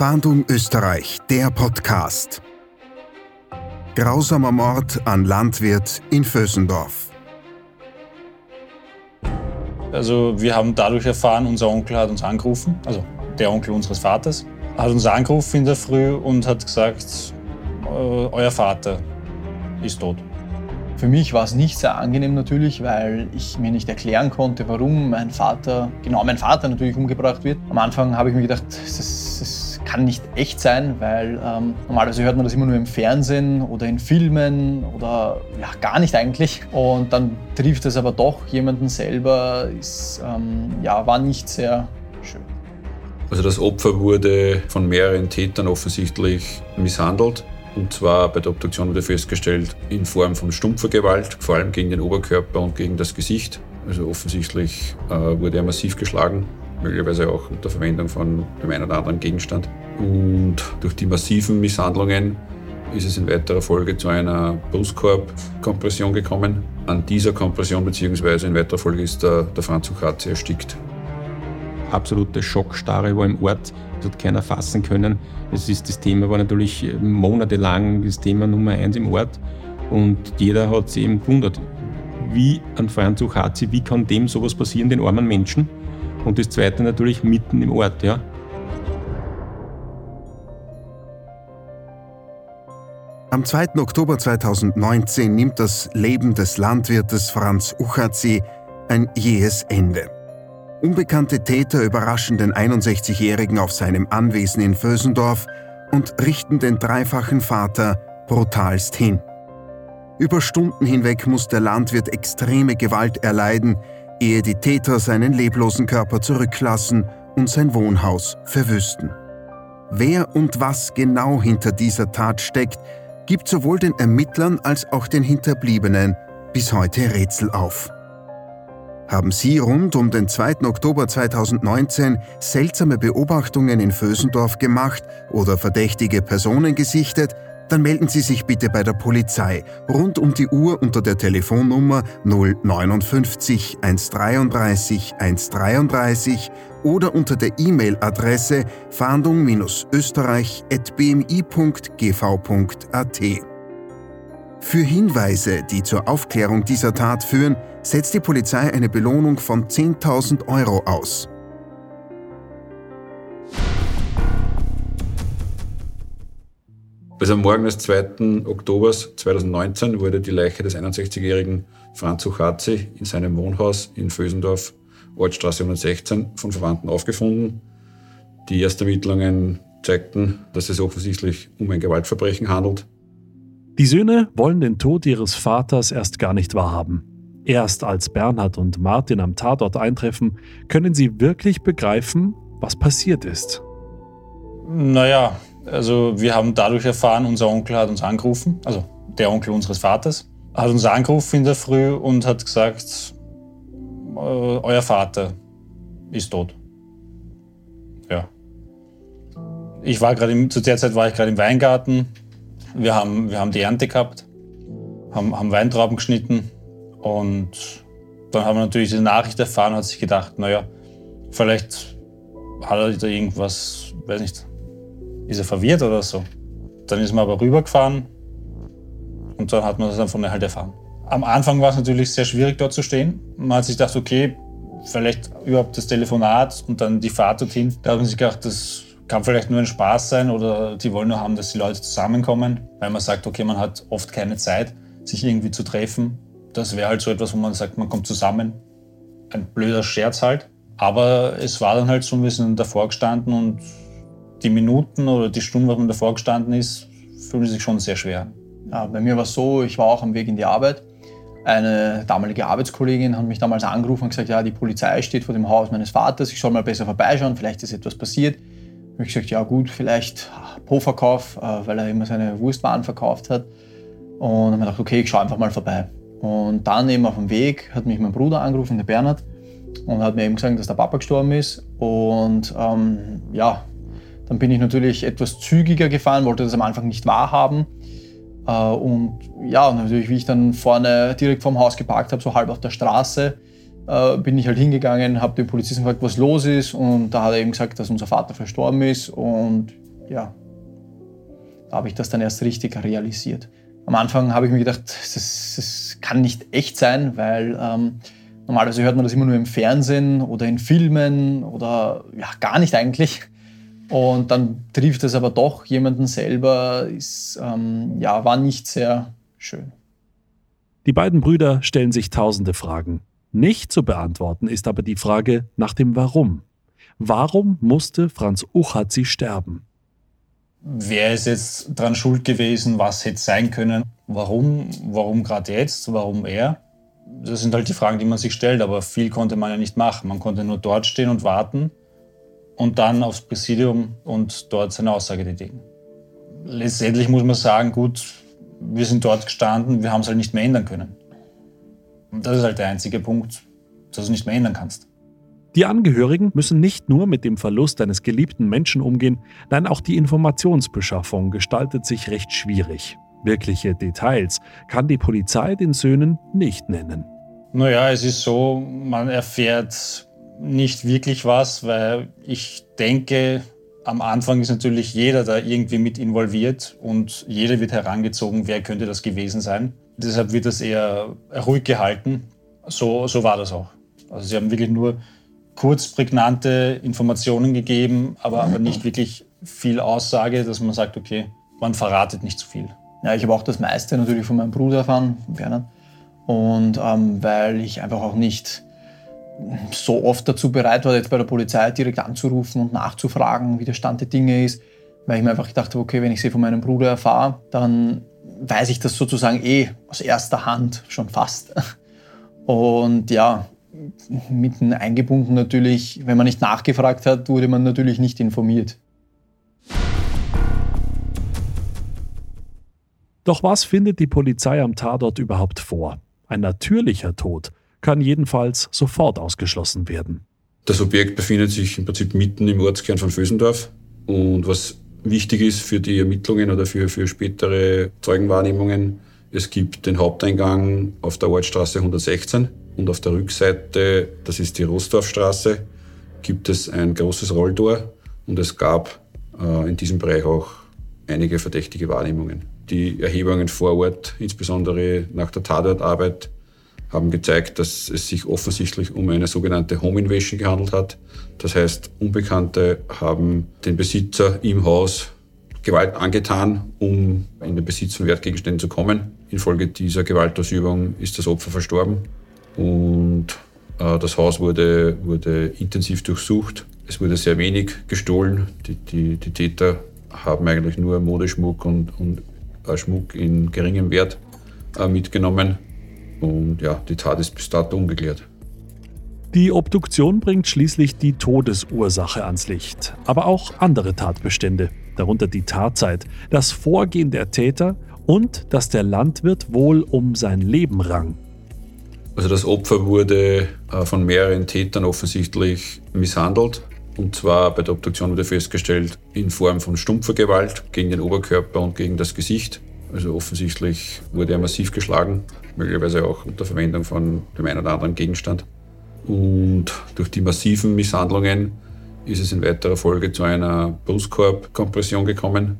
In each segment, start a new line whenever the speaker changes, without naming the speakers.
Fahndung Österreich, der Podcast. Grausamer Mord an Landwirt in Vösendorf.
Also wir haben dadurch erfahren, unser Onkel hat uns angerufen, also der Onkel unseres Vaters, hat uns angerufen in der Früh und hat gesagt, euer Vater ist tot.
Für mich war es nicht sehr angenehm natürlich, weil ich mir nicht erklären konnte, warum mein Vater, genau mein Vater natürlich umgebracht wird. Am Anfang habe ich mir gedacht, das, das kann nicht echt sein, weil ähm, normalerweise hört man das immer nur im Fernsehen oder in Filmen oder ja, gar nicht eigentlich. Und dann trifft es aber doch jemanden selber, ist, ähm, ja, war nicht sehr schön.
Also das Opfer wurde von mehreren Tätern offensichtlich misshandelt. Und zwar bei der Obduktion wurde festgestellt, in Form von stumpfer Gewalt, vor allem gegen den Oberkörper und gegen das Gesicht. Also offensichtlich äh, wurde er massiv geschlagen, möglicherweise auch unter Verwendung von dem einen oder anderen Gegenstand. Und durch die massiven Misshandlungen ist es in weiterer Folge zu einer Brustkorbkompression gekommen. An dieser Kompression bzw. in weiterer Folge ist der, der Franz Uchatzi erstickt.
Absolute Schockstarre war im Ort, das hat keiner fassen können. Es ist, das Thema war natürlich monatelang das Thema Nummer eins im Ort und jeder hat sich eben gewundert, wie Feuerzug hat sie, wie kann dem sowas passieren, den armen Menschen? Und das zweite natürlich mitten im Ort, ja.
Am 2. Oktober 2019 nimmt das Leben des Landwirtes Franz Uchatzi ein jähes Ende. Unbekannte Täter überraschen den 61-Jährigen auf seinem Anwesen in Vösendorf und richten den dreifachen Vater brutalst hin. Über Stunden hinweg muss der Landwirt extreme Gewalt erleiden, ehe die Täter seinen leblosen Körper zurücklassen und sein Wohnhaus verwüsten. Wer und was genau hinter dieser Tat steckt, gibt sowohl den Ermittlern als auch den Hinterbliebenen bis heute Rätsel auf. Haben Sie rund um den 2. Oktober 2019 seltsame Beobachtungen in Vösendorf gemacht oder verdächtige Personen gesichtet? Dann melden Sie sich bitte bei der Polizei rund um die Uhr unter der Telefonnummer 059 133 133 oder unter der E-Mail-Adresse fahndung-österreich.bmi.gv.at. Für Hinweise, die zur Aufklärung dieser Tat führen, setzt die Polizei eine Belohnung von 10.000 Euro aus.
Also am Morgen des 2. Oktober 2019 wurde die Leiche des 61-jährigen Franz Uchatzi in seinem Wohnhaus in Vösendorf, Ortstraße 116, von Verwandten aufgefunden. Die ersten Ermittlungen zeigten, dass es offensichtlich um ein Gewaltverbrechen handelt.
Die Söhne wollen den Tod ihres Vaters erst gar nicht wahrhaben. Erst als Bernhard und Martin am Tatort eintreffen, können sie wirklich begreifen, was passiert ist.
Naja, also wir haben dadurch erfahren, unser Onkel hat uns angerufen, also der Onkel unseres Vaters, hat uns angerufen in der Früh und hat gesagt, äh, euer Vater ist tot. Ja. Ich war gerade zu der Zeit war ich gerade im Weingarten. Wir haben, wir haben die Ernte gehabt, haben, haben Weintrauben geschnitten und dann haben wir natürlich diese Nachricht erfahren und hat sich gedacht, naja, vielleicht hat er da irgendwas, weiß nicht, ist er verwirrt oder so. Dann ist man aber rübergefahren und dann hat man das dann von halt erfahren. Am Anfang war es natürlich sehr schwierig, dort zu stehen. Man hat sich gedacht, okay, vielleicht überhaupt das Telefonat und dann die Fahrt dorthin. Da hat man sich gedacht, das kann vielleicht nur ein Spaß sein oder die wollen nur haben, dass die Leute zusammenkommen, weil man sagt, okay, man hat oft keine Zeit, sich irgendwie zu treffen das wäre halt so etwas, wo man sagt, man kommt zusammen. Ein blöder Scherz halt. Aber es war dann halt so ein bisschen davor gestanden und die Minuten oder die Stunden, was man davor gestanden ist, fühlen sich schon sehr schwer.
Ja, bei mir war es so, ich war auch am Weg in die Arbeit. Eine damalige Arbeitskollegin hat mich damals angerufen und gesagt, ja, die Polizei steht vor dem Haus meines Vaters, ich soll mal besser vorbeischauen, vielleicht ist etwas passiert. Ich habe gesagt, ja gut, vielleicht Po-Verkauf, äh, weil er immer seine Wurstwaren verkauft hat. Und habe ich gedacht, okay, ich schaue einfach mal vorbei. Und dann eben auf dem Weg hat mich mein Bruder angerufen, der Bernhard, und hat mir eben gesagt, dass der Papa gestorben ist. Und ähm, ja, dann bin ich natürlich etwas zügiger gefahren, wollte das am Anfang nicht wahrhaben. Äh, und ja, natürlich, wie ich dann vorne direkt vorm Haus geparkt habe, so halb auf der Straße, äh, bin ich halt hingegangen, habe den Polizisten gefragt, was los ist. Und da hat er eben gesagt, dass unser Vater verstorben ist. Und ja, da habe ich das dann erst richtig realisiert. Am Anfang habe ich mir gedacht, das, das kann nicht echt sein, weil ähm, normalerweise hört man das immer nur im Fernsehen oder in Filmen oder ja, gar nicht eigentlich. Und dann trifft es aber doch jemanden selber, ist, ähm, ja, war nicht sehr schön.
Die beiden Brüder stellen sich tausende Fragen. Nicht zu beantworten ist aber die Frage nach dem Warum. Warum musste Franz Uchatzi sterben?
Wer ist jetzt dran schuld gewesen? Was hätte sein können? Warum? Warum gerade jetzt? Warum er? Das sind halt die Fragen, die man sich stellt, aber viel konnte man ja nicht machen. Man konnte nur dort stehen und warten und dann aufs Präsidium und dort seine Aussage tätigen. Letztendlich muss man sagen, gut, wir sind dort gestanden, wir haben es halt nicht mehr ändern können. Und das ist halt der einzige Punkt, dass du nicht mehr ändern kannst.
Die Angehörigen müssen nicht nur mit dem Verlust eines geliebten Menschen umgehen, nein, auch die Informationsbeschaffung gestaltet sich recht schwierig. Wirkliche Details kann die Polizei den Söhnen nicht nennen.
Naja, es ist so, man erfährt nicht wirklich was, weil ich denke, am Anfang ist natürlich jeder da irgendwie mit involviert und jeder wird herangezogen, wer könnte das gewesen sein. Deshalb wird das eher ruhig gehalten. So, so war das auch. Also sie haben wirklich nur kurz prägnante Informationen gegeben, aber, aber nicht wirklich viel Aussage, dass man sagt, okay, man verratet nicht zu viel.
Ja, ich habe auch das meiste natürlich von meinem Bruder erfahren, Bernhard. Und ähm, weil ich einfach auch nicht so oft dazu bereit war, jetzt bei der Polizei direkt anzurufen und nachzufragen, wie der Stand der Dinge ist, weil ich mir einfach gedacht habe, okay, wenn ich sie von meinem Bruder erfahre, dann weiß ich das sozusagen eh aus erster Hand schon fast. Und ja, mitten eingebunden natürlich, wenn man nicht nachgefragt hat, wurde man natürlich nicht informiert.
Doch was findet die Polizei am Tatort überhaupt vor? Ein natürlicher Tod kann jedenfalls sofort ausgeschlossen werden.
Das Objekt befindet sich im Prinzip mitten im Ortskern von Vösendorf. Und was wichtig ist für die Ermittlungen oder für, für spätere Zeugenwahrnehmungen, es gibt den Haupteingang auf der Ortsstraße 116 und auf der Rückseite, das ist die Rostorfstraße, gibt es ein großes Rolltor und es gab äh, in diesem Bereich auch einige verdächtige Wahrnehmungen. Die Erhebungen vor Ort, insbesondere nach der Tatortarbeit, haben gezeigt, dass es sich offensichtlich um eine sogenannte Home Invasion gehandelt hat. Das heißt, Unbekannte haben den Besitzer im Haus Gewalt angetan, um in den Besitz von Wertgegenständen zu kommen. Infolge dieser Gewaltausübung ist das Opfer verstorben. Und äh, das Haus wurde, wurde intensiv durchsucht. Es wurde sehr wenig gestohlen. Die, die, die Täter haben eigentlich nur Modeschmuck und, und äh, Schmuck in geringem Wert äh, mitgenommen. Und ja, die Tat ist bis dato ungeklärt.
Die Obduktion bringt schließlich die Todesursache ans Licht, aber auch andere Tatbestände, darunter die Tatzeit, das Vorgehen der Täter und dass der Landwirt wohl um sein Leben rang.
Also das Opfer wurde äh, von mehreren Tätern offensichtlich misshandelt. Und zwar bei der Obduktion wurde festgestellt in Form von stumpfer Gewalt gegen den Oberkörper und gegen das Gesicht. Also offensichtlich wurde er massiv geschlagen, möglicherweise auch unter Verwendung von dem einen oder anderen Gegenstand. Und durch die massiven Misshandlungen ist es in weiterer Folge zu einer Brustkorbkompression gekommen.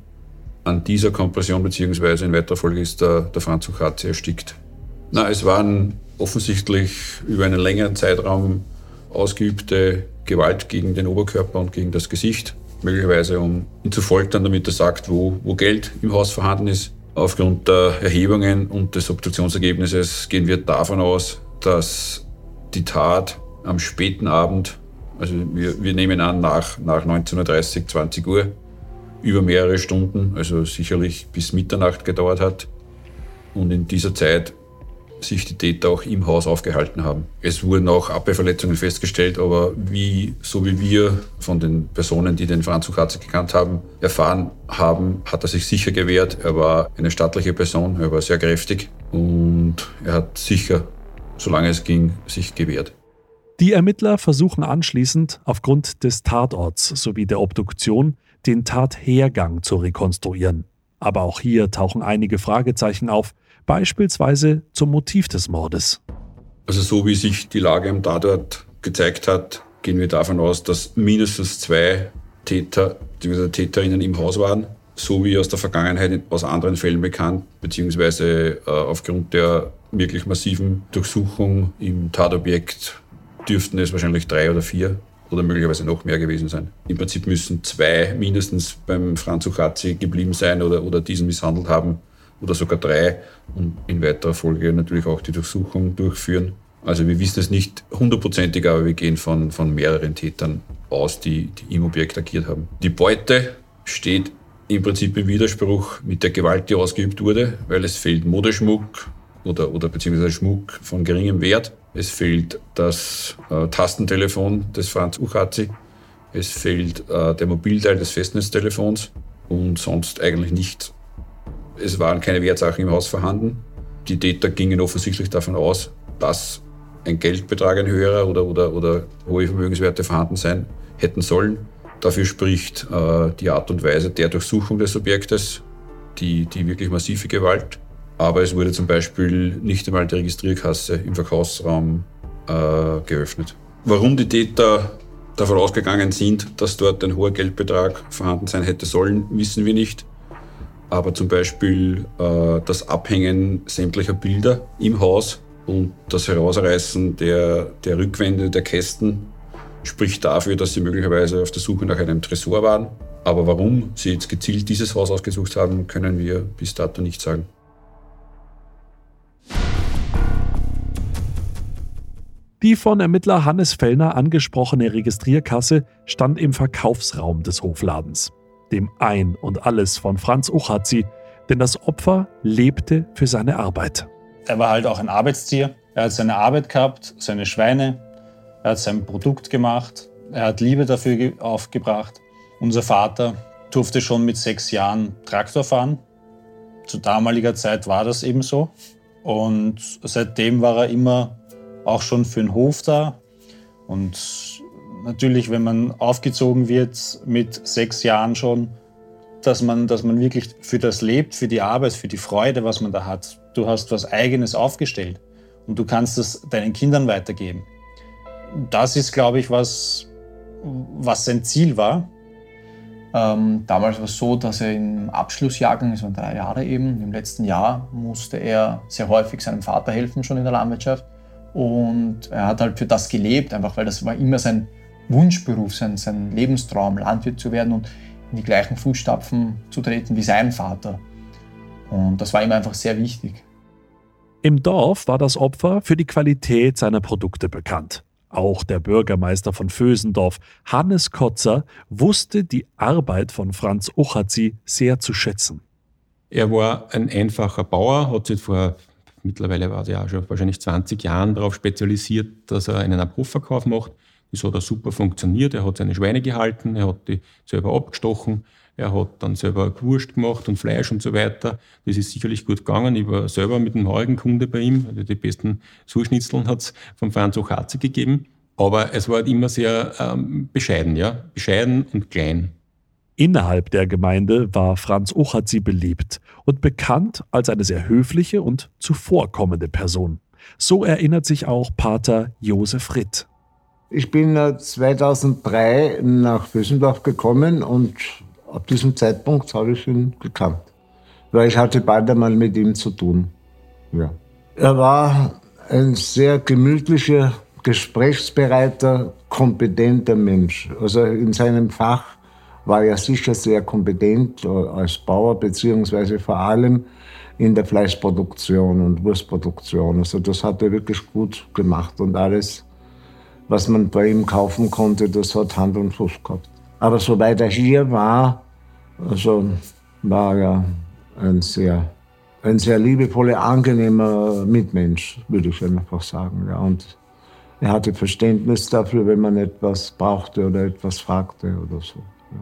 An dieser Kompression bzw. in weiterer Folge ist der, der Franz Uchatzi erstickt. Na, es waren offensichtlich über einen längeren Zeitraum ausgeübte Gewalt gegen den Oberkörper und gegen das Gesicht, möglicherweise um ihn zu foltern, damit er sagt, wo, wo Geld im Haus vorhanden ist. Aufgrund der Erhebungen und des Obduktionsergebnisses gehen wir davon aus, dass die Tat am späten Abend, also wir, wir nehmen an nach, nach 19.30 20 Uhr, über mehrere Stunden, also sicherlich bis Mitternacht gedauert hat. Und in dieser Zeit sich die Täter auch im Haus aufgehalten haben. Es wurden auch Abwehrverletzungen festgestellt, aber wie, so wie wir von den Personen, die den Franz Ukatze gekannt haben, erfahren haben, hat er sich sicher gewehrt. Er war eine stattliche Person, er war sehr kräftig und er hat sicher, solange es ging, sich gewehrt.
Die Ermittler versuchen anschließend, aufgrund des Tatorts sowie der Obduktion, den Tathergang zu rekonstruieren. Aber auch hier tauchen einige Fragezeichen auf, beispielsweise zum Motiv des Mordes.
Also so wie sich die Lage am Tatort gezeigt hat, gehen wir davon aus, dass mindestens zwei Täter bzw. Täterinnen im Haus waren, so wie aus der Vergangenheit aus anderen Fällen bekannt, beziehungsweise äh, aufgrund der wirklich massiven Durchsuchung im Tatobjekt dürften es wahrscheinlich drei oder vier oder möglicherweise noch mehr gewesen sein. Im Prinzip müssen zwei mindestens beim Franz Uchazi geblieben sein oder, oder diesen misshandelt haben oder sogar drei und in weiterer Folge natürlich auch die Durchsuchung durchführen. Also wir wissen es nicht hundertprozentig, aber wir gehen von, von mehreren Tätern aus, die, die im Objekt agiert haben. Die Beute steht im Prinzip im Widerspruch mit der Gewalt, die ausgeübt wurde, weil es fehlt Modeschmuck oder, oder beziehungsweise Schmuck von geringem Wert. Es fehlt das äh, Tastentelefon des Franz Uchazi. Es fehlt äh, der Mobilteil des Festnetztelefons und sonst eigentlich nichts. Es waren keine Wertsachen im Haus vorhanden. Die Täter gingen offensichtlich davon aus, dass ein Geldbetrag, ein höherer oder, oder, oder hohe Vermögenswerte vorhanden sein hätten sollen. Dafür spricht äh, die Art und Weise der Durchsuchung des Objektes, die, die wirklich massive Gewalt. Aber es wurde zum Beispiel nicht einmal die Registrierkasse im Verkaufsraum äh, geöffnet. Warum die Täter davon ausgegangen sind, dass dort ein hoher Geldbetrag vorhanden sein hätte sollen, wissen wir nicht. Aber zum Beispiel äh, das Abhängen sämtlicher Bilder im Haus und das Herausreißen der, der Rückwände der Kästen spricht dafür, dass sie möglicherweise auf der Suche nach einem Tresor waren. Aber warum sie jetzt gezielt dieses Haus ausgesucht haben, können wir bis dato nicht sagen.
Die von Ermittler Hannes Fellner angesprochene Registrierkasse stand im Verkaufsraum des Hofladens, dem Ein und Alles von Franz Uchazi, denn das Opfer lebte für seine Arbeit.
Er war halt auch ein Arbeitstier. Er hat seine Arbeit gehabt, seine Schweine, er hat sein Produkt gemacht, er hat Liebe dafür aufgebracht. Unser Vater durfte schon mit sechs Jahren Traktor fahren. Zu damaliger Zeit war das eben so. Und seitdem war er immer auch schon für den Hof da. Und natürlich, wenn man aufgezogen wird mit sechs Jahren schon, dass man, dass man wirklich für das lebt, für die Arbeit, für die Freude, was man da hat. Du hast was Eigenes aufgestellt und du kannst es deinen Kindern weitergeben das ist, glaube ich, was, was sein Ziel war.
Ähm, damals war es so, dass er im Abschlussjahrgang, das waren drei Jahre eben, im letzten Jahr musste er sehr häufig seinem Vater helfen, schon in der Landwirtschaft. Und er hat halt für das gelebt, einfach weil das war immer sein Wunschberuf, sein, sein Lebenstraum, Landwirt zu werden und in die gleichen Fußstapfen zu treten wie sein Vater. Und das war ihm einfach sehr wichtig.
Im Dorf war das Opfer für die Qualität seiner Produkte bekannt. Auch der Bürgermeister von Vösendorf, Hannes Kotzer, wusste die Arbeit von Franz Uchazi sehr zu schätzen.
Er war ein einfacher Bauer, hat sich vor, mittlerweile war er ja schon wahrscheinlich 20 Jahren darauf spezialisiert, dass er einen Abrufverkauf macht. Das hat er super funktioniert. Er hat seine Schweine gehalten, er hat die selber abgestochen, er hat dann selber Wurst gemacht und Fleisch und so weiter. Das ist sicherlich gut gegangen. Ich war selber mit einem heurigen Kunde bei ihm. Also die besten Surschnitzeln hat es von Franz Ochatze gegeben. Aber es war halt immer sehr ähm, bescheiden, ja. Bescheiden und klein.
Innerhalb der Gemeinde war Franz Ochatzi beliebt und bekannt als eine sehr höfliche und zuvorkommende Person. So erinnert sich auch Pater Josef Ritt.
Ich bin 2003 äh, nach Bösendorf gekommen und ab diesem Zeitpunkt habe ich ihn gekannt. Weil ich hatte bald einmal mit ihm zu tun. Ja. Er war ein sehr gemütlicher, gesprächsbereiter, kompetenter Mensch. Also in seinem Fach war er sicher sehr kompetent als Bauer, beziehungsweise vor allem in der Fleischproduktion und Wurstproduktion. Also das hat er wirklich gut gemacht und alles, was man bei ihm kaufen konnte, das hat Hand und Fuß gehabt. Aber soweit er hier war, also war er ein sehr, ein sehr liebevoller, angenehmer Mitmensch, würde ich einfach sagen. Ja. Und er hatte Verständnis dafür, wenn man etwas brauchte oder etwas fragte oder so. Ja.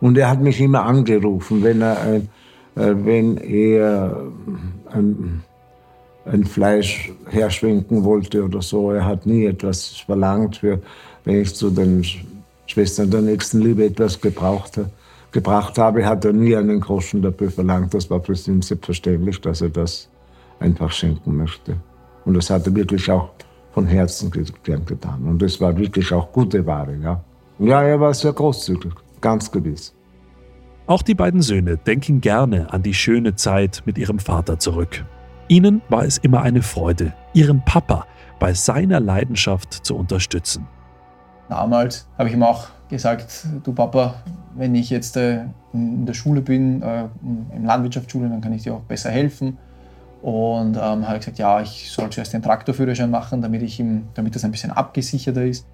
Und er hat mich immer angerufen, wenn er, ein, äh, wenn er ein, ein Fleisch herschwenken wollte oder so. Er hat nie etwas verlangt, für, wenn ich zu den Schwestern der Nächstenliebe etwas gebraucht, gebracht habe, hat er nie einen Groschen dafür verlangt. Das war für ihn selbstverständlich, dass er das einfach schenken möchte. Und das hat er wirklich auch von Herzen gern getan. Und es war wirklich auch gute Ware. Ja, ja er war sehr großzügig. ganz gewiss.
Auch die beiden Söhne denken gerne an die schöne Zeit mit ihrem Vater zurück. Ihnen war es immer eine Freude, ihren Papa bei seiner Leidenschaft zu unterstützen.
Damals habe ich ihm auch gesagt, du Papa, wenn ich jetzt äh, in der Schule bin, äh, in Landwirtschaftsschule, dann kann ich dir auch besser helfen. Und ähm, habe gesagt, ja, ich soll zuerst den Traktorführerschein machen, damit, ich ihm, damit das ein bisschen abgesicherter ist.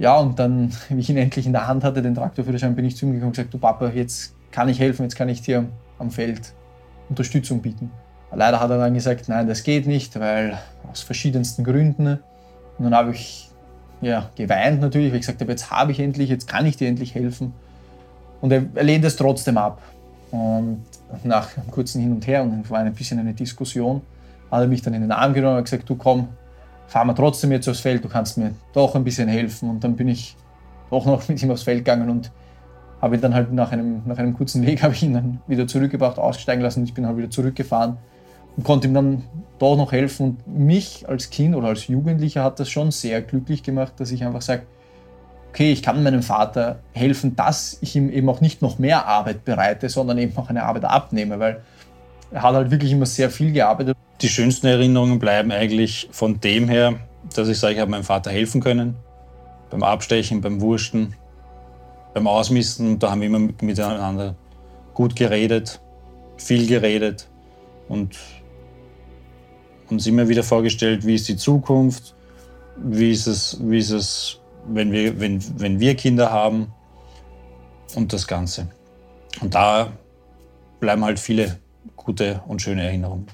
Ja, und dann, wie ich ihn endlich in der Hand hatte, den Traktorführerschein, bin ich zu ihm gekommen und gesagt, du Papa, jetzt kann ich helfen, jetzt kann ich dir am Feld Unterstützung bieten. Leider hat er dann gesagt, nein, das geht nicht, weil aus verschiedensten Gründen. Und dann habe ich ja, geweint natürlich, weil ich gesagt habe, jetzt habe ich endlich, jetzt kann ich dir endlich helfen. Und er, er lehnt es trotzdem ab. Und nach einem kurzen Hin und Her und war ein bisschen eine Diskussion, hat er mich dann in den Arm genommen und gesagt, du komm, fahren wir trotzdem jetzt aufs Feld, du kannst mir doch ein bisschen helfen. Und dann bin ich doch noch mit ihm aufs Feld gegangen und habe ihn dann halt nach einem, nach einem kurzen Weg habe ich ihn dann wieder zurückgebracht, aussteigen lassen und ich bin halt wieder zurückgefahren und konnte ihm dann doch noch helfen. Und mich als Kind oder als Jugendlicher hat das schon sehr glücklich gemacht, dass ich einfach sage, okay, ich kann meinem Vater helfen, dass ich ihm eben auch nicht noch mehr Arbeit bereite, sondern eben auch eine Arbeit abnehme, weil er hat halt wirklich immer sehr viel gearbeitet.
Die schönsten Erinnerungen bleiben eigentlich von dem her, dass ich sage, ich habe meinem Vater helfen können. Beim Abstechen, beim Wursten, beim Ausmisten. Da haben wir immer miteinander gut geredet, viel geredet und uns immer wieder vorgestellt, wie ist die Zukunft, wie ist es, wie ist es wenn, wir, wenn, wenn wir Kinder haben und das Ganze. Und da bleiben halt viele gute und schöne Erinnerungen.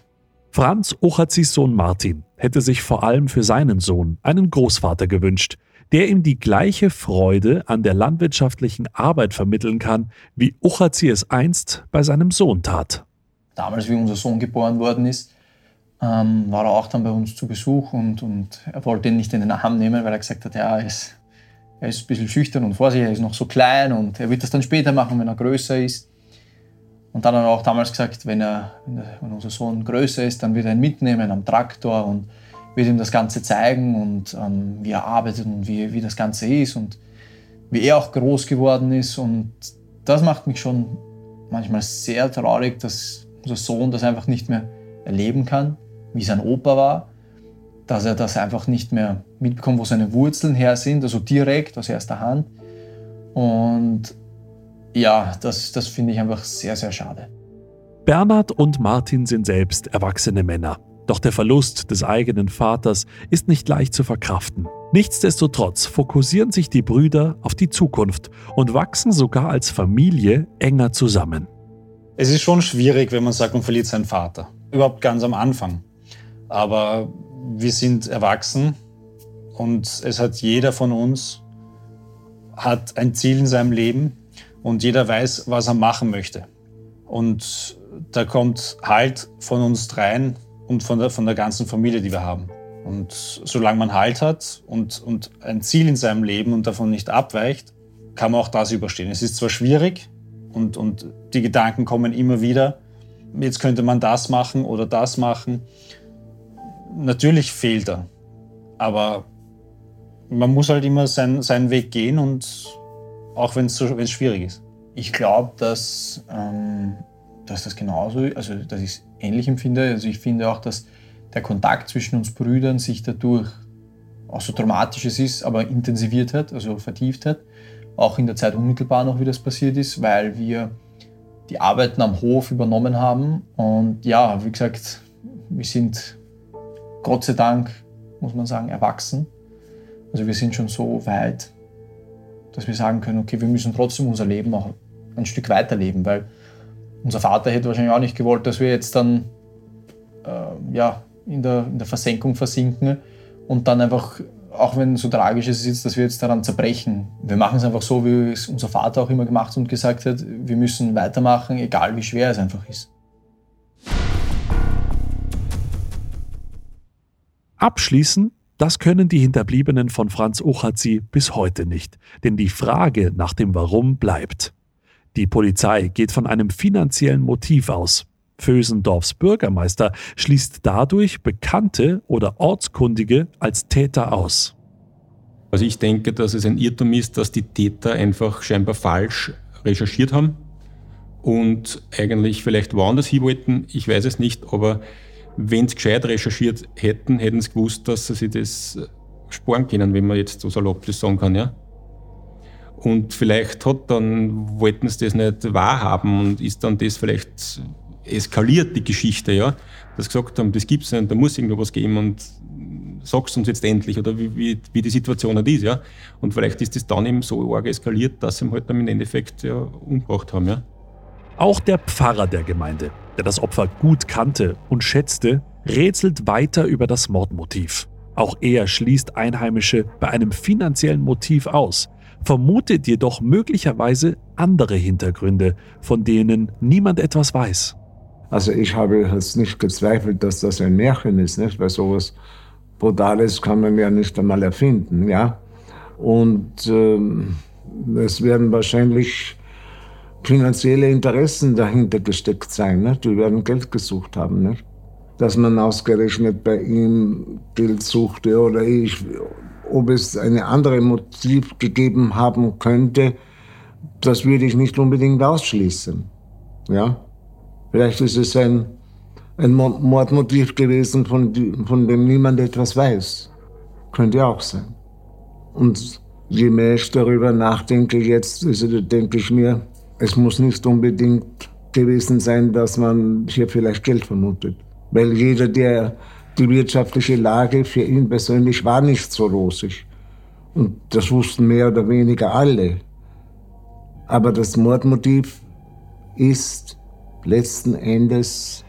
Franz Ochazis Sohn Martin hätte sich vor allem für seinen Sohn einen Großvater gewünscht, der ihm die gleiche Freude an der landwirtschaftlichen Arbeit vermitteln kann, wie Ochazi es einst bei seinem Sohn tat.
Damals, wie unser Sohn geboren worden ist, ähm, war er auch dann bei uns zu Besuch und, und er wollte ihn nicht in den Arm nehmen, weil er gesagt hat, ja, er ist, er ist ein bisschen schüchtern und vorsichtig, er ist noch so klein und er wird das dann später machen, wenn er größer ist. Und dann hat er auch damals gesagt, wenn, er, wenn unser Sohn größer ist, dann wird er ihn mitnehmen am Traktor und wird ihm das Ganze zeigen und ähm, wie er arbeitet und wie, wie das Ganze ist und wie er auch groß geworden ist. Und das macht mich schon manchmal sehr traurig, dass unser Sohn das einfach nicht mehr erleben kann wie sein Opa war, dass er das einfach nicht mehr mitbekommt, wo seine Wurzeln her sind, also direkt aus erster Hand. Und ja, das, das finde ich einfach sehr, sehr schade.
Bernhard und Martin sind selbst erwachsene Männer. Doch der Verlust des eigenen Vaters ist nicht leicht zu verkraften. Nichtsdestotrotz fokussieren sich die Brüder auf die Zukunft und wachsen sogar als Familie enger zusammen.
Es ist schon schwierig, wenn man sagt, man verliert seinen Vater. Überhaupt ganz am Anfang. Aber wir sind erwachsen und es hat jeder von uns hat ein Ziel in seinem Leben und jeder weiß, was er machen möchte. Und da kommt Halt von uns dreien und von der, von der ganzen Familie, die wir haben. Und solange man Halt hat und, und ein Ziel in seinem Leben und davon nicht abweicht, kann man auch das überstehen. Es ist zwar schwierig und, und die Gedanken kommen immer wieder, jetzt könnte man das machen oder das machen natürlich fehlt er. Aber man muss halt immer sein, seinen Weg gehen und auch wenn es so, schwierig ist.
Ich glaube, dass, ähm, dass das genauso, also dass ich es ähnlich empfinde. Also ich finde auch, dass der Kontakt zwischen uns Brüdern sich dadurch, auch so dramatisch es ist, aber intensiviert hat, also vertieft hat. Auch in der Zeit unmittelbar noch, wie das passiert ist, weil wir die Arbeiten am Hof übernommen haben. Und ja, wie gesagt, wir sind Gott sei Dank, muss man sagen, erwachsen. Also wir sind schon so weit, dass wir sagen können, okay, wir müssen trotzdem unser Leben auch ein Stück weiterleben, weil unser Vater hätte wahrscheinlich auch nicht gewollt, dass wir jetzt dann äh, ja, in, der, in der Versenkung versinken und dann einfach, auch wenn es so tragisch ist, dass wir jetzt daran zerbrechen. Wir machen es einfach so, wie es unser Vater auch immer gemacht und gesagt hat, wir müssen weitermachen, egal wie schwer es einfach ist.
Abschließen, das können die Hinterbliebenen von Franz Ochazi bis heute nicht, denn die Frage nach dem Warum bleibt. Die Polizei geht von einem finanziellen Motiv aus. Vösendorfs Bürgermeister schließt dadurch Bekannte oder Ortskundige als Täter aus.
Also ich denke, dass es ein Irrtum ist, dass die Täter einfach scheinbar falsch recherchiert haben und eigentlich vielleicht woanders hin wollten. Ich weiß es nicht, aber wenn sie gescheit recherchiert hätten, hätten sie gewusst, dass sie sich das sparen können, wenn man jetzt so salopp das sagen kann. Ja? Und vielleicht hat dann, wollten sie das nicht wahrhaben und ist dann das vielleicht eskaliert, die Geschichte, ja. Dass gesagt haben, das gibt's nicht, da muss irgendwo was geben und sag's uns jetzt endlich oder wie, wie, wie die Situation halt ist, ja. Und vielleicht ist das dann eben so arg eskaliert, dass sie ihn halt dann im Endeffekt ja, umgebracht haben, ja.
Auch der Pfarrer der Gemeinde, der das Opfer gut kannte und schätzte, rätselt weiter über das Mordmotiv. Auch er schließt Einheimische bei einem finanziellen Motiv aus, vermutet jedoch möglicherweise andere Hintergründe, von denen niemand etwas weiß.
Also ich habe jetzt nicht gezweifelt, dass das ein Märchen ist, nicht? weil sowas Brutales kann man ja nicht einmal erfinden. Ja? Und ähm, es werden wahrscheinlich finanzielle Interessen dahinter gesteckt sein. Ne? Die werden Geld gesucht haben. Ne? Dass man ausgerechnet bei ihm Geld suchte oder ich, ob es eine andere Motiv gegeben haben könnte, das würde ich nicht unbedingt ausschließen. Ja? Vielleicht ist es ein, ein Mordmotiv gewesen, von, von dem niemand etwas weiß. Könnte auch sein. Und je mehr ich darüber nachdenke, jetzt denke ich mir, es muss nicht unbedingt gewesen sein, dass man hier vielleicht Geld vermutet. Weil jeder, der die wirtschaftliche Lage für ihn persönlich war nicht so rosig. Und das wussten mehr oder weniger alle. Aber das Mordmotiv ist letzten Endes,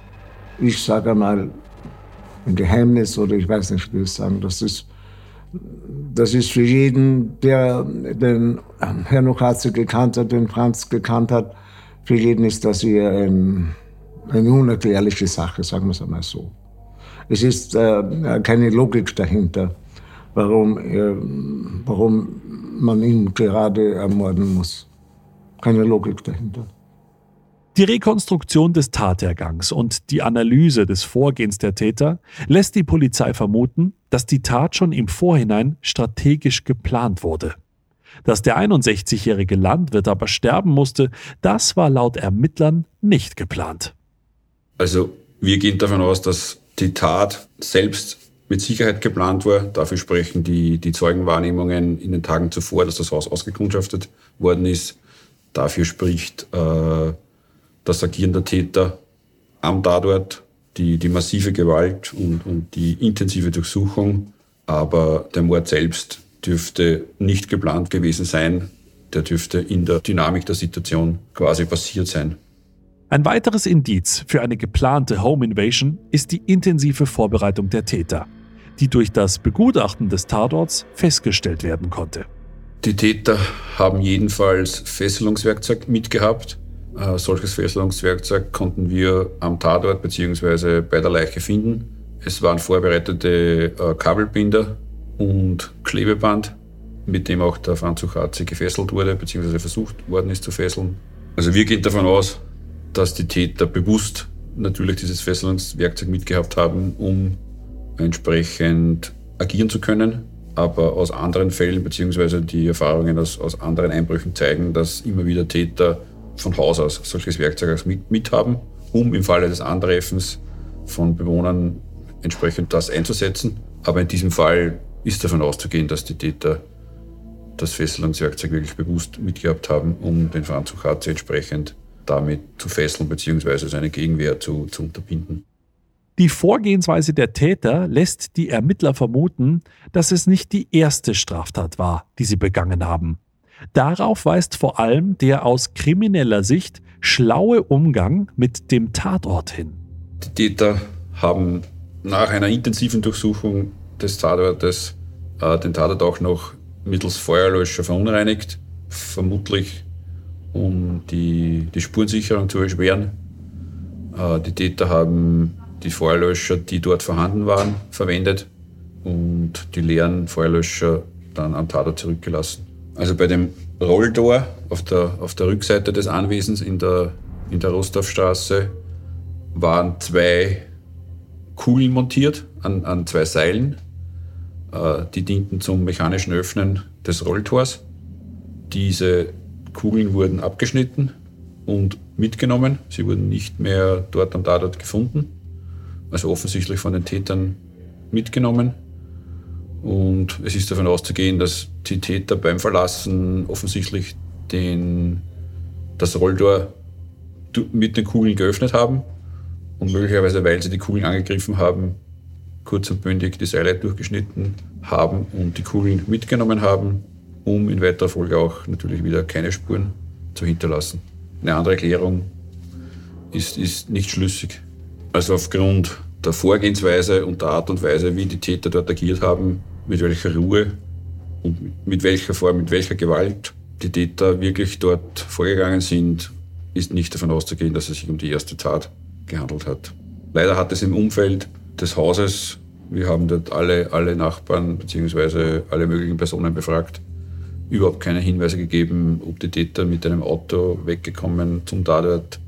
ich sage mal, ein Geheimnis oder ich weiß nicht, wie ich sagen. Das ist, das ist für jeden, der den Herrn Okatze gekannt hat, den Franz gekannt hat, für jeden ist das hier ein, eine unerklärliche Sache, sagen wir es einmal so. Es ist äh, keine Logik dahinter, warum, äh, warum man ihn gerade ermorden muss. Keine Logik dahinter.
Die Rekonstruktion des Tatergangs und die Analyse des Vorgehens der Täter lässt die Polizei vermuten, dass die Tat schon im Vorhinein strategisch geplant wurde. Dass der 61-jährige Landwirt aber sterben musste, das war laut Ermittlern nicht geplant.
Also wir gehen davon aus, dass die Tat selbst mit Sicherheit geplant war. Dafür sprechen die, die Zeugenwahrnehmungen in den Tagen zuvor, dass das Haus ausgekundschaftet worden ist. Dafür spricht äh, das Agieren der Täter am Tatort, die, die massive Gewalt und, und die intensive Durchsuchung. Aber der Mord selbst dürfte nicht geplant gewesen sein. Der dürfte in der Dynamik der Situation quasi passiert sein.
Ein weiteres Indiz für eine geplante Home Invasion ist die intensive Vorbereitung der Täter, die durch das Begutachten des Tatorts festgestellt werden konnte.
Die Täter haben jedenfalls Fesselungswerkzeug mitgehabt. Äh, solches Fesselungswerkzeug konnten wir am Tatort bzw. bei der Leiche finden. Es waren vorbereitete äh, Kabelbinder und Klebeband, mit dem auch der Franz Suchatzi gefesselt wurde bzw. versucht worden ist zu fesseln. Also wir gehen davon aus, dass die Täter bewusst natürlich dieses Fesselungswerkzeug mitgehabt haben, um entsprechend agieren zu können. Aber aus anderen Fällen, beziehungsweise die Erfahrungen aus, aus anderen Einbrüchen zeigen, dass immer wieder Täter von Haus aus solches Werkzeug mit, mit haben, um im Falle des Antreffens von Bewohnern entsprechend das einzusetzen. Aber in diesem Fall ist davon auszugehen, dass die Täter das Fesselungswerkzeug wirklich bewusst mitgehabt haben, um den Franz Suchatze entsprechend damit zu fesseln bzw. seine Gegenwehr zu, zu unterbinden.
Die Vorgehensweise der Täter lässt die Ermittler vermuten, dass es nicht die erste Straftat war, die sie begangen haben. Darauf weist vor allem der aus krimineller Sicht schlaue Umgang mit dem Tatort hin.
Die Täter haben nach einer intensiven Durchsuchung des Tatortes äh, den Tatort auch noch mittels Feuerlöscher verunreinigt, vermutlich um die, die Spurensicherung zu erschweren. Äh, die Täter haben die Feuerlöscher, die dort vorhanden waren, verwendet und die leeren Feuerlöscher dann am Tatort zurückgelassen. Also bei dem Rolltor auf der, auf der Rückseite des Anwesens in der, in der Rostorfstraße waren zwei Kugeln montiert an, an zwei Seilen. Äh, die dienten zum mechanischen Öffnen des Rolltors. Diese Kugeln wurden abgeschnitten und mitgenommen. Sie wurden nicht mehr dort am Tatort gefunden, also offensichtlich von den Tätern mitgenommen. Und es ist davon auszugehen, dass die Täter beim Verlassen offensichtlich den, das Rolltor mit den Kugeln geöffnet haben und möglicherweise, weil sie die Kugeln angegriffen haben, kurz und bündig die Seile durchgeschnitten haben und die Kugeln mitgenommen haben, um in weiterer Folge auch natürlich wieder keine Spuren zu hinterlassen. Eine andere Erklärung ist, ist nicht schlüssig. Also aufgrund der Vorgehensweise und der Art und Weise, wie die Täter dort agiert haben, mit welcher Ruhe und mit welcher Form, mit welcher Gewalt die Täter wirklich dort vorgegangen sind, ist nicht davon auszugehen, dass es sich um die erste Tat gehandelt hat. Leider hat es im Umfeld des Hauses, wir haben dort alle, alle Nachbarn bzw. alle möglichen Personen befragt, überhaupt keine Hinweise gegeben, ob die Täter mit einem Auto weggekommen zum Tatort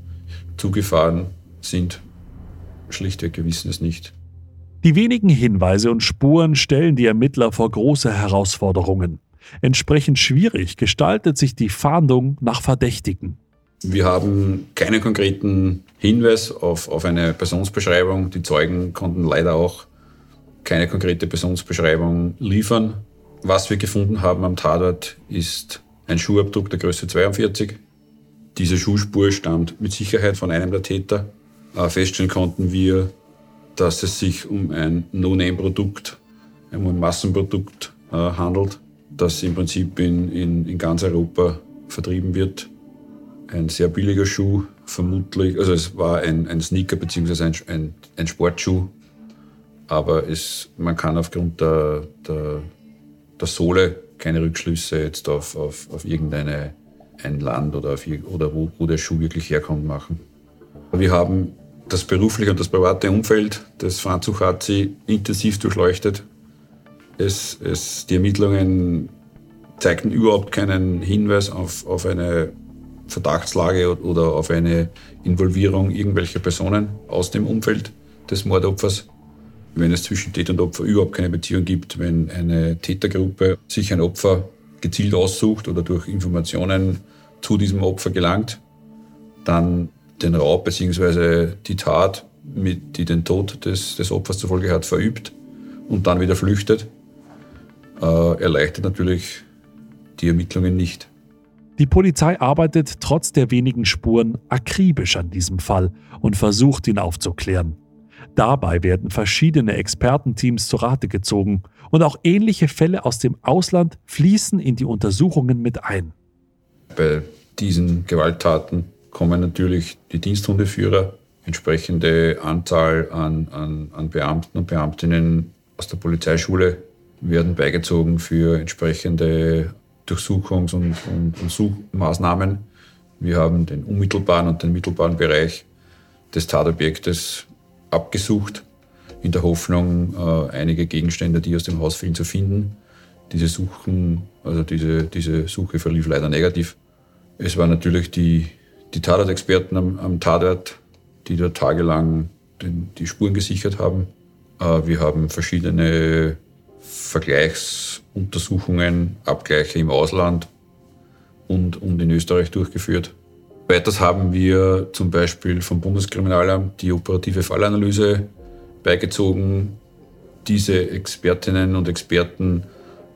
zugefahren sind. Schlichtweg, wir wissen es nicht.
Die wenigen Hinweise und Spuren stellen die Ermittler vor große Herausforderungen. Entsprechend schwierig gestaltet sich die Fahndung nach Verdächtigen.
Wir haben keinen konkreten Hinweis auf, auf eine Personsbeschreibung. Die Zeugen konnten leider auch keine konkrete Personsbeschreibung liefern. Was wir gefunden haben am Tatort ist ein Schuhabdruck der Größe 42. Diese Schuhspur stammt mit Sicherheit von einem der Täter. Äh, feststellen konnten wir, dass es sich um ein No-Name-Produkt, um ein Massenprodukt äh, handelt, das im Prinzip in, in, in ganz Europa vertrieben wird. Ein sehr billiger Schuh, vermutlich, also es war ein, ein Sneaker bzw. Ein, ein, ein Sportschuh, aber es, man kann aufgrund der, der, der Sohle keine Rückschlüsse jetzt auf, auf, auf irgendeine ein Land oder, auf, oder wo, wo der Schuh wirklich herkommt machen. Wir haben das berufliche und das private Umfeld des Franz Uchazi intensiv durchleuchtet. Es, es, die Ermittlungen zeigten überhaupt keinen Hinweis auf, auf eine Verdachtslage oder auf eine Involvierung irgendwelcher Personen aus dem Umfeld des Mordopfers wenn es zwischen Täter und Opfer überhaupt keine Beziehung gibt, wenn eine Tätergruppe sich ein Opfer gezielt aussucht oder durch Informationen zu diesem Opfer gelangt, dann den Raub bzw. die Tat, mit, die den Tod des, des Opfers zur Folge hat, verübt und dann wieder flüchtet, äh, erleichtert natürlich die Ermittlungen nicht.
Die Polizei arbeitet trotz der wenigen Spuren akribisch an diesem Fall und versucht ihn aufzuklären. Dabei werden verschiedene Expertenteams zu Rate gezogen und auch ähnliche Fälle aus dem Ausland fließen in die Untersuchungen mit ein.
Bei diesen Gewalttaten kommen natürlich die Diensthundeführer, entsprechende Anzahl an, an, an Beamten und Beamtinnen aus der Polizeischule werden beigezogen für entsprechende Durchsuchungs- und, und, und Suchmaßnahmen. Wir haben den unmittelbaren und den mittelbaren Bereich des Tatobjektes abgesucht, in der Hoffnung, äh, einige Gegenstände, die aus dem Haus fielen, zu finden. Diese Suchen, also diese, diese Suche verlief leider negativ. Es waren natürlich die, die Tatortexperten am, am Tatort, die dort tagelang den, die Spuren gesichert haben. Äh, wir haben verschiedene Vergleichsuntersuchungen, Abgleiche im Ausland und, und in Österreich durchgeführt. Weiters haben wir zum Beispiel vom Bundeskriminalamt die operative Fallanalyse beigezogen. Diese Expertinnen und Experten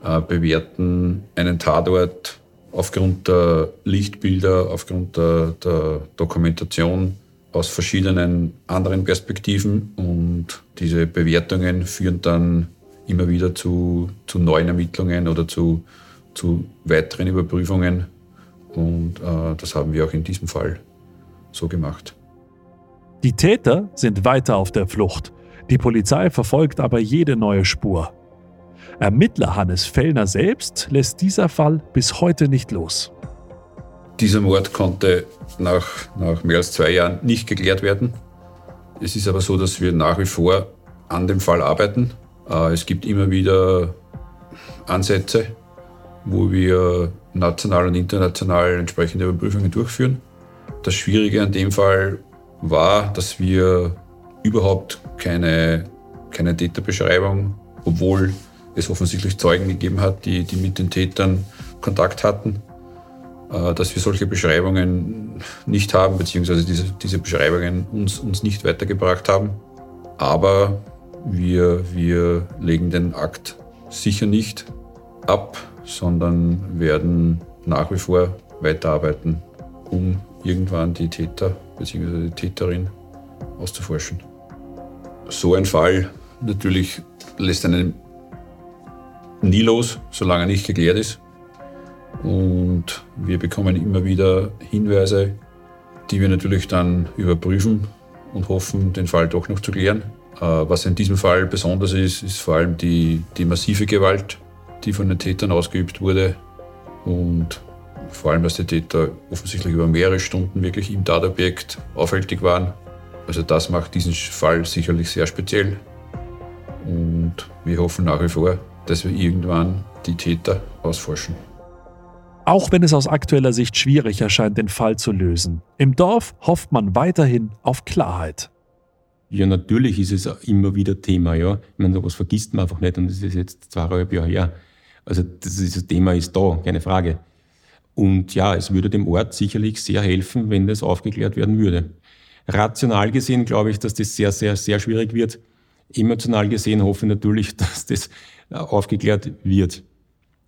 äh, bewerten einen Tatort aufgrund der Lichtbilder, aufgrund der, der Dokumentation aus verschiedenen anderen Perspektiven und diese Bewertungen führen dann immer wieder zu, zu neuen Ermittlungen oder zu, zu weiteren Überprüfungen und äh, das haben wir auch in diesem Fall so gemacht.
Die Täter sind weiter auf der Flucht. Die Polizei verfolgt aber jede neue Spur. Ermittler Hannes Fellner selbst lässt dieser Fall bis heute nicht los.
Dieser Mord konnte nach, nach mehr als zwei Jahren nicht geklärt werden. Es ist aber so, dass wir nach wie vor an dem Fall arbeiten. Äh, es gibt immer wieder Ansätze, wo wir national und international entsprechende Überprüfungen durchführen. Das Schwierige an dem Fall war, dass wir überhaupt keine, keine Täterbeschreibung, obwohl es offensichtlich Zeugen gegeben hat, die, die mit den Tätern Kontakt hatten, äh, dass wir solche Beschreibungen nicht haben, beziehungsweise diese, diese Beschreibungen uns, uns nicht weitergebracht haben. Aber wir, wir legen den Akt sicher nicht ab, sondern werden nach wie vor weiterarbeiten, um irgendwann die Täter bzw. die Täterin auszuforschen. So ein Fall natürlich lässt einen nie los, solange nicht geklärt ist. Und wir bekommen immer wieder Hinweise, die wir natürlich dann überprüfen und hoffen, den Fall doch noch zu klären. Äh, was in diesem Fall besonders ist, ist vor allem die, die massive Gewalt, die von den Tätern ausgeübt wurde. Und vor allem, dass die Täter offensichtlich über mehrere Stunden wirklich im Tatobjekt aufhältig waren. Also das macht diesen Fall sicherlich sehr speziell. Und wir hoffen nach wie vor, dass wir irgendwann die Täter ausforschen.
Auch wenn es aus aktueller Sicht schwierig erscheint, den Fall zu lösen. Im Dorf hofft man weiterhin auf Klarheit.
Ja, natürlich ist es immer wieder Thema, ja. Ich meine, sowas vergisst man einfach nicht und das ist jetzt zweieinhalb Jahre her. Also das, ist, das Thema ist da, keine Frage. Und ja, es würde dem Ort sicherlich sehr helfen, wenn das aufgeklärt werden würde. Rational gesehen glaube ich, dass das sehr, sehr, sehr schwierig wird. Emotional gesehen hoffe ich natürlich, dass das aufgeklärt wird.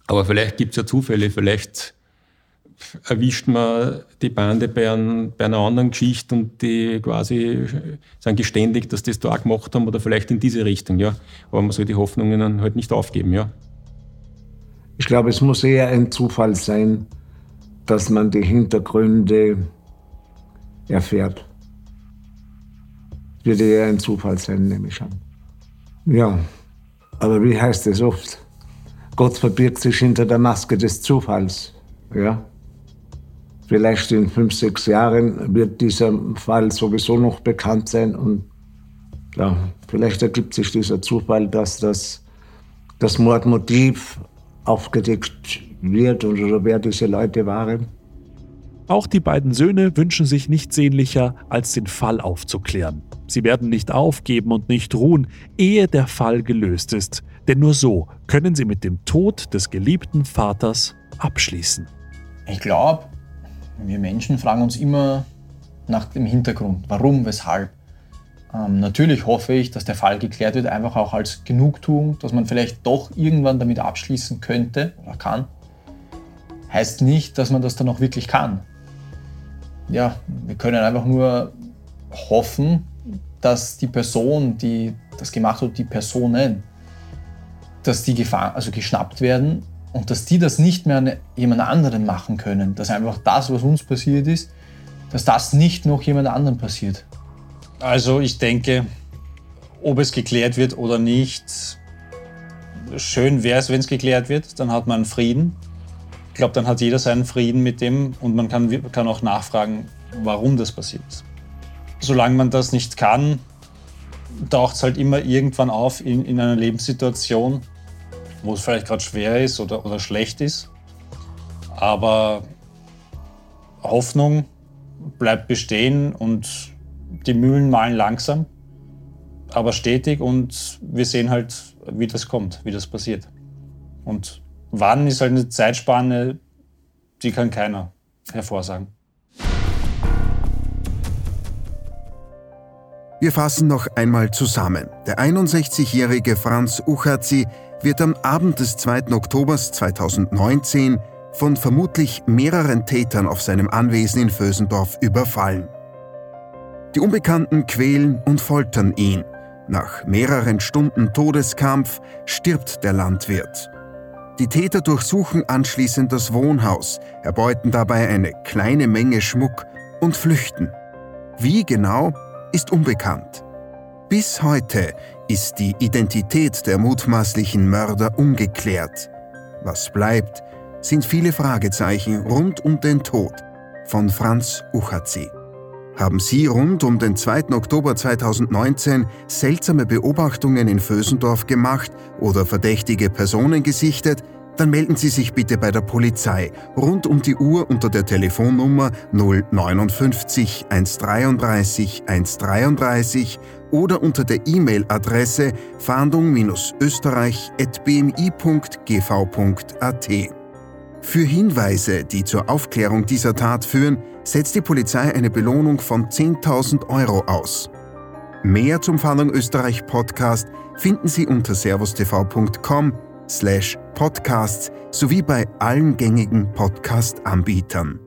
Aber vielleicht gibt es ja Zufälle, vielleicht erwischt man die Bande bei, ein, bei, einer anderen Geschichte und die quasi sind geständig, dass das da auch gemacht haben oder vielleicht in diese Richtung, ja. Aber man soll die Hoffnungen dann halt nicht aufgeben, ja.
Ich glaube, es muss eher ein Zufall sein, dass man die Hintergründe erfährt. Wird eher ein Zufall sein, nehme ich an. Ja, aber wie heißt es oft? Gott verbirgt sich hinter der Maske des Zufalls. Ja? Vielleicht in fünf, sechs Jahren wird dieser Fall sowieso noch bekannt sein und ja, vielleicht ergibt sich dieser Zufall, dass das, das Mordmotiv aufgedeckt wird oder wer diese Leute waren.
Auch die beiden Söhne wünschen sich nichts sehnlicher, als den Fall aufzuklären. Sie werden nicht aufgeben und nicht ruhen, ehe der Fall gelöst ist, denn nur so können sie mit dem Tod des geliebten Vaters abschließen.
Ich glaube, wir Menschen fragen uns immer nach dem Hintergrund, warum, weshalb. Ähm, natürlich hoffe ich, dass der Fall geklärt wird, einfach auch als Genugtuung, dass man vielleicht doch irgendwann damit abschließen könnte oder kann. Heißt nicht, dass man das dann auch wirklich kann ja, wir können einfach nur hoffen, dass die Person, die das gemacht hat, die Personen, dass die gefangen, also geschnappt werden und dass die das nicht mehr an jemand anderen machen können. Dass einfach das, was uns passiert ist, dass das nicht noch jemand anderem passiert.
Also ich denke, ob es geklärt wird oder nicht, schön wäre es, wenn es geklärt wird, dann hat man Frieden. Ich glaube, dann hat jeder seinen Frieden mit dem und man kann, kann auch nachfragen, warum das passiert ist. Solange man das nicht kann, taucht es halt immer irgendwann auf in, in einer Lebenssituation, wo es vielleicht gerade schwer ist oder, oder schlecht ist. Aber Hoffnung bleibt bestehen und die Mühlen malen langsam, aber stetig und wir sehen halt, wie das kommt, wie das passiert. Und Wann ist halt eine Zeitspanne, die kann keiner hervorsagen.
Wir fassen noch einmal zusammen. Der 61-jährige Franz Uchazi wird am Abend des 2. Oktobers 2019 von vermutlich mehreren Tätern auf seinem Anwesen in Vösendorf überfallen. Die Unbekannten quälen und foltern ihn. Nach mehreren Stunden Todeskampf stirbt der Landwirt. Die Täter durchsuchen anschließend das Wohnhaus, erbeuten dabei eine kleine Menge Schmuck und flüchten. Wie genau, ist unbekannt. Bis heute ist die Identität der mutmaßlichen Mörder ungeklärt. Was bleibt, sind viele Fragezeichen rund um den Tod von Franz Uchazi. Haben Sie rund um den 2. Oktober 2019 seltsame Beobachtungen in Vösendorf gemacht oder verdächtige Personen gesichtet? Dann melden Sie sich bitte bei der Polizei rund um die Uhr unter der Telefonnummer 059 133 133 oder unter der E-Mail-Adresse fahndung-österreich.bmi.gv.at. Für Hinweise, die zur Aufklärung dieser Tat führen, setzt die Polizei eine Belohnung von 10.000 Euro aus. Mehr zum Fahndung Österreich Podcast finden Sie unter servustv.com slash podcasts sowie bei allen gängigen Podcast-Anbietern.